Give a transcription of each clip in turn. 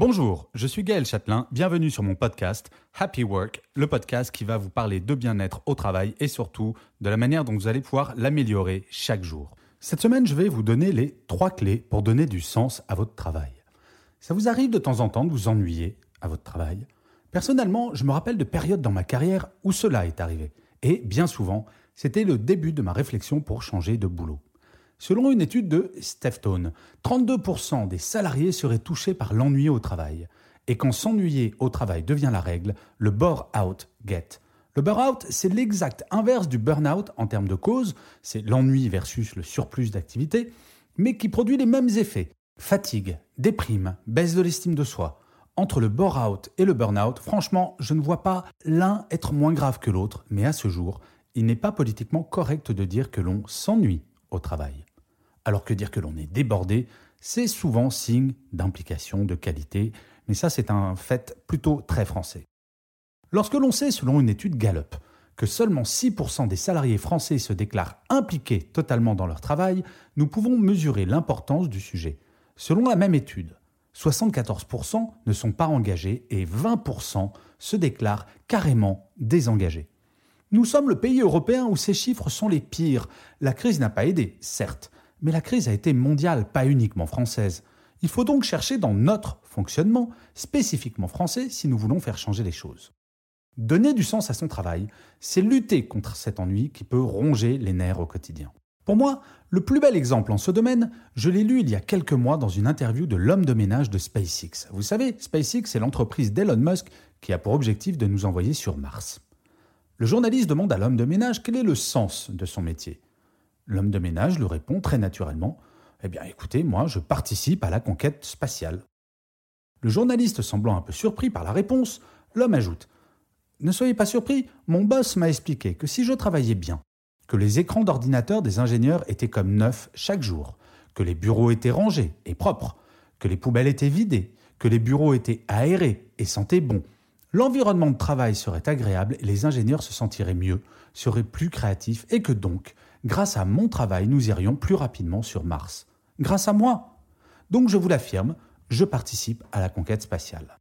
Bonjour, je suis Gaël Châtelain, bienvenue sur mon podcast Happy Work, le podcast qui va vous parler de bien-être au travail et surtout de la manière dont vous allez pouvoir l'améliorer chaque jour. Cette semaine, je vais vous donner les trois clés pour donner du sens à votre travail. Ça vous arrive de temps en temps de vous ennuyer à votre travail? Personnellement, je me rappelle de périodes dans ma carrière où cela est arrivé. Et bien souvent, c'était le début de ma réflexion pour changer de boulot. Selon une étude de Steftone, 32% des salariés seraient touchés par l'ennui au travail. Et quand s'ennuyer au travail devient la règle, le bore-out get. Le bore-out, c'est l'exact inverse du burn-out en termes de cause, c'est l'ennui versus le surplus d'activité, mais qui produit les mêmes effets. Fatigue, déprime, baisse de l'estime de soi. Entre le bore-out et le burn-out, franchement, je ne vois pas l'un être moins grave que l'autre, mais à ce jour, il n'est pas politiquement correct de dire que l'on s'ennuie au travail alors que dire que l'on est débordé, c'est souvent signe d'implication, de qualité, mais ça c'est un fait plutôt très français. Lorsque l'on sait, selon une étude Gallup, que seulement 6% des salariés français se déclarent impliqués totalement dans leur travail, nous pouvons mesurer l'importance du sujet. Selon la même étude, 74% ne sont pas engagés et 20% se déclarent carrément désengagés. Nous sommes le pays européen où ces chiffres sont les pires. La crise n'a pas aidé, certes, mais la crise a été mondiale, pas uniquement française. Il faut donc chercher dans notre fonctionnement, spécifiquement français, si nous voulons faire changer les choses. Donner du sens à son travail, c'est lutter contre cet ennui qui peut ronger les nerfs au quotidien. Pour moi, le plus bel exemple en ce domaine, je l'ai lu il y a quelques mois dans une interview de l'homme de ménage de SpaceX. Vous savez, SpaceX est l'entreprise d'Elon Musk qui a pour objectif de nous envoyer sur Mars. Le journaliste demande à l'homme de ménage quel est le sens de son métier. L'homme de ménage lui répond très naturellement. Eh bien, écoutez, moi, je participe à la conquête spatiale. Le journaliste semblant un peu surpris par la réponse, l'homme ajoute. Ne soyez pas surpris, mon boss m'a expliqué que si je travaillais bien, que les écrans d'ordinateur des ingénieurs étaient comme neufs chaque jour, que les bureaux étaient rangés et propres, que les poubelles étaient vidées, que les bureaux étaient aérés et sentaient bon, l'environnement de travail serait agréable et les ingénieurs se sentiraient mieux, seraient plus créatifs et que donc grâce à mon travail, nous irions plus rapidement sur Mars. Grâce à moi. Donc je vous l'affirme, je participe à la conquête spatiale.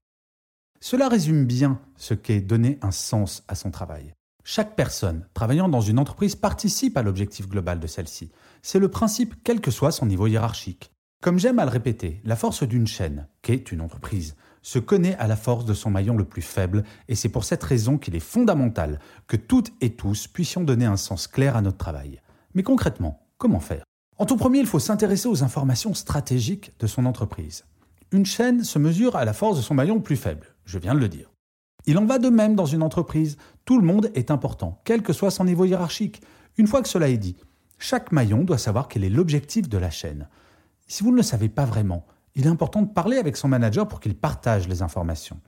Cela résume bien ce qu'est donner un sens à son travail. Chaque personne travaillant dans une entreprise participe à l'objectif global de celle-ci. C'est le principe quel que soit son niveau hiérarchique. Comme j'aime à le répéter, la force d'une chaîne, qu'est une entreprise, se connaît à la force de son maillon le plus faible, et c'est pour cette raison qu'il est fondamental que toutes et tous puissions donner un sens clair à notre travail. Mais concrètement, comment faire? En tout premier, il faut s'intéresser aux informations stratégiques de son entreprise. Une chaîne se mesure à la force de son maillon le plus faible, je viens de le dire. Il en va de même dans une entreprise. Tout le monde est important, quel que soit son niveau hiérarchique. Une fois que cela est dit, chaque maillon doit savoir quel est l'objectif de la chaîne. Si vous ne le savez pas vraiment, il est important de parler avec son manager pour qu'il partage les informations.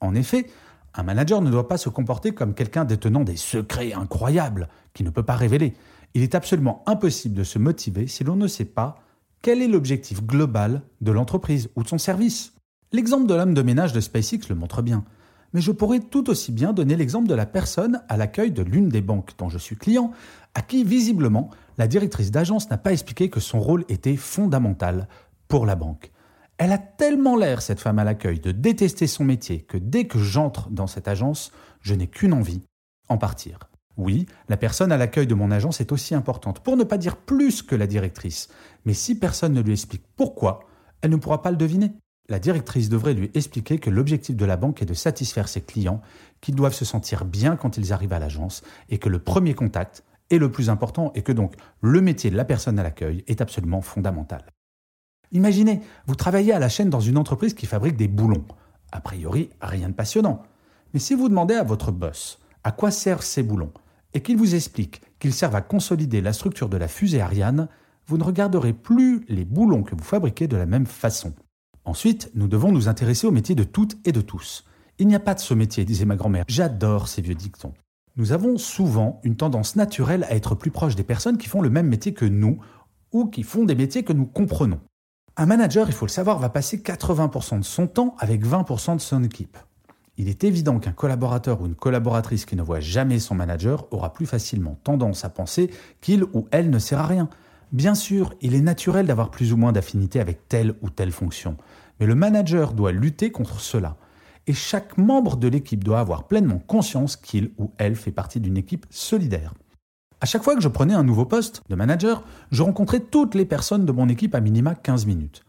En effet, un manager ne doit pas se comporter comme quelqu'un détenant des secrets incroyables qui ne peut pas révéler il est absolument impossible de se motiver si l'on ne sait pas quel est l'objectif global de l'entreprise ou de son service. L'exemple de l'homme de ménage de SpaceX le montre bien. Mais je pourrais tout aussi bien donner l'exemple de la personne à l'accueil de l'une des banques dont je suis client, à qui visiblement la directrice d'agence n'a pas expliqué que son rôle était fondamental pour la banque. Elle a tellement l'air, cette femme à l'accueil, de détester son métier que dès que j'entre dans cette agence, je n'ai qu'une envie, en partir. Oui, la personne à l'accueil de mon agence est aussi importante, pour ne pas dire plus que la directrice. Mais si personne ne lui explique pourquoi, elle ne pourra pas le deviner. La directrice devrait lui expliquer que l'objectif de la banque est de satisfaire ses clients, qu'ils doivent se sentir bien quand ils arrivent à l'agence, et que le premier contact est le plus important, et que donc le métier de la personne à l'accueil est absolument fondamental. Imaginez, vous travaillez à la chaîne dans une entreprise qui fabrique des boulons. A priori, rien de passionnant. Mais si vous demandez à votre boss à quoi servent ces boulons? Et qu'il vous explique qu'ils servent à consolider la structure de la fusée Ariane, vous ne regarderez plus les boulons que vous fabriquez de la même façon. Ensuite, nous devons nous intéresser au métier de toutes et de tous. Il n'y a pas de ce métier, disait ma grand-mère. J'adore ces vieux dictons. Nous avons souvent une tendance naturelle à être plus proche des personnes qui font le même métier que nous ou qui font des métiers que nous comprenons. Un manager, il faut le savoir, va passer 80% de son temps avec 20% de son équipe. Il est évident qu'un collaborateur ou une collaboratrice qui ne voit jamais son manager aura plus facilement tendance à penser qu'il ou elle ne sert à rien. Bien sûr, il est naturel d'avoir plus ou moins d'affinité avec telle ou telle fonction, mais le manager doit lutter contre cela. Et chaque membre de l'équipe doit avoir pleinement conscience qu'il ou elle fait partie d'une équipe solidaire. À chaque fois que je prenais un nouveau poste de manager, je rencontrais toutes les personnes de mon équipe à minima 15 minutes.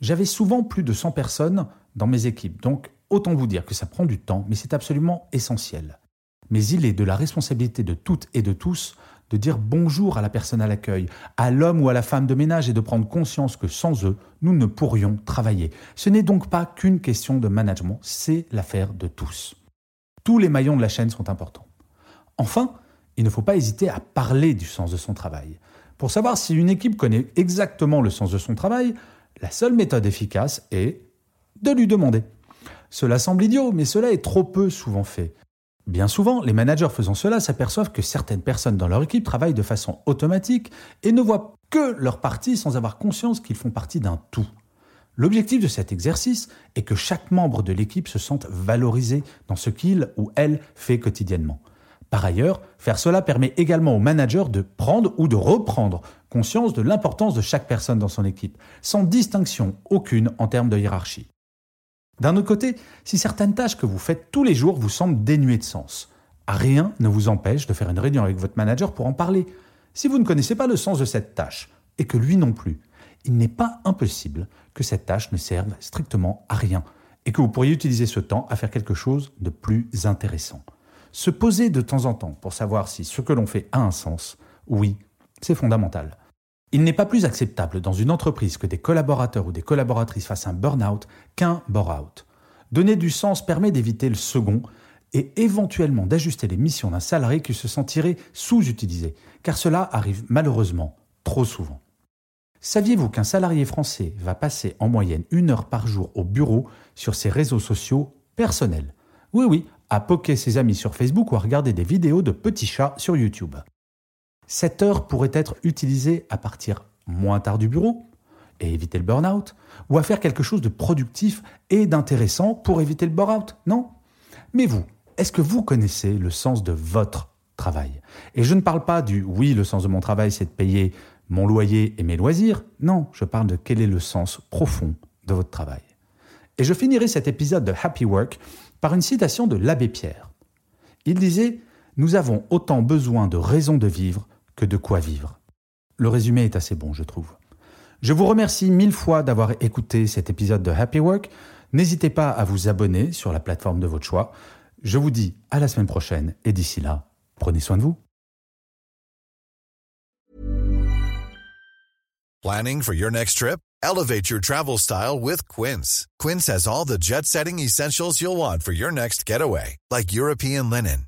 J'avais souvent plus de 100 personnes dans mes équipes, donc autant vous dire que ça prend du temps, mais c'est absolument essentiel. Mais il est de la responsabilité de toutes et de tous de dire bonjour à la personne à l'accueil, à l'homme ou à la femme de ménage et de prendre conscience que sans eux, nous ne pourrions travailler. Ce n'est donc pas qu'une question de management, c'est l'affaire de tous. Tous les maillons de la chaîne sont importants. Enfin, il ne faut pas hésiter à parler du sens de son travail. Pour savoir si une équipe connaît exactement le sens de son travail, la seule méthode efficace est de lui demander. Cela semble idiot, mais cela est trop peu souvent fait. Bien souvent, les managers faisant cela s'aperçoivent que certaines personnes dans leur équipe travaillent de façon automatique et ne voient que leur partie sans avoir conscience qu'ils font partie d'un tout. L'objectif de cet exercice est que chaque membre de l'équipe se sente valorisé dans ce qu'il ou elle fait quotidiennement. Par ailleurs, faire cela permet également au manager de prendre ou de reprendre conscience de l'importance de chaque personne dans son équipe, sans distinction aucune en termes de hiérarchie. D'un autre côté, si certaines tâches que vous faites tous les jours vous semblent dénuées de sens, rien ne vous empêche de faire une réunion avec votre manager pour en parler. Si vous ne connaissez pas le sens de cette tâche, et que lui non plus, il n'est pas impossible que cette tâche ne serve strictement à rien, et que vous pourriez utiliser ce temps à faire quelque chose de plus intéressant. Se poser de temps en temps pour savoir si ce que l'on fait a un sens, oui, c'est fondamental. Il n'est pas plus acceptable dans une entreprise que des collaborateurs ou des collaboratrices fassent un burn-out qu'un bore-out. Donner du sens permet d'éviter le second et éventuellement d'ajuster les missions d'un salarié qui se sentirait sous-utilisé, car cela arrive malheureusement trop souvent. Saviez-vous qu'un salarié français va passer en moyenne une heure par jour au bureau sur ses réseaux sociaux personnels? Oui, oui, à poker ses amis sur Facebook ou à regarder des vidéos de petits chats sur YouTube. Cette heure pourrait être utilisée à partir moins tard du bureau et éviter le burn-out, ou à faire quelque chose de productif et d'intéressant pour éviter le burn-out, non? Mais vous, est-ce que vous connaissez le sens de votre travail? Et je ne parle pas du oui, le sens de mon travail, c'est de payer mon loyer et mes loisirs. Non, je parle de quel est le sens profond de votre travail. Et je finirai cet épisode de Happy Work par une citation de l'abbé Pierre. Il disait Nous avons autant besoin de raisons de vivre que de quoi vivre. Le résumé est assez bon, je trouve. Je vous remercie mille fois d'avoir écouté cet épisode de Happy Work. N'hésitez pas à vous abonner sur la plateforme de votre choix. Je vous dis à la semaine prochaine et d'ici là, prenez soin de vous. Planning for your next trip? Elevate your travel style with Quince. Quince has all the jet setting essentials you'll want for your next getaway, like European linen,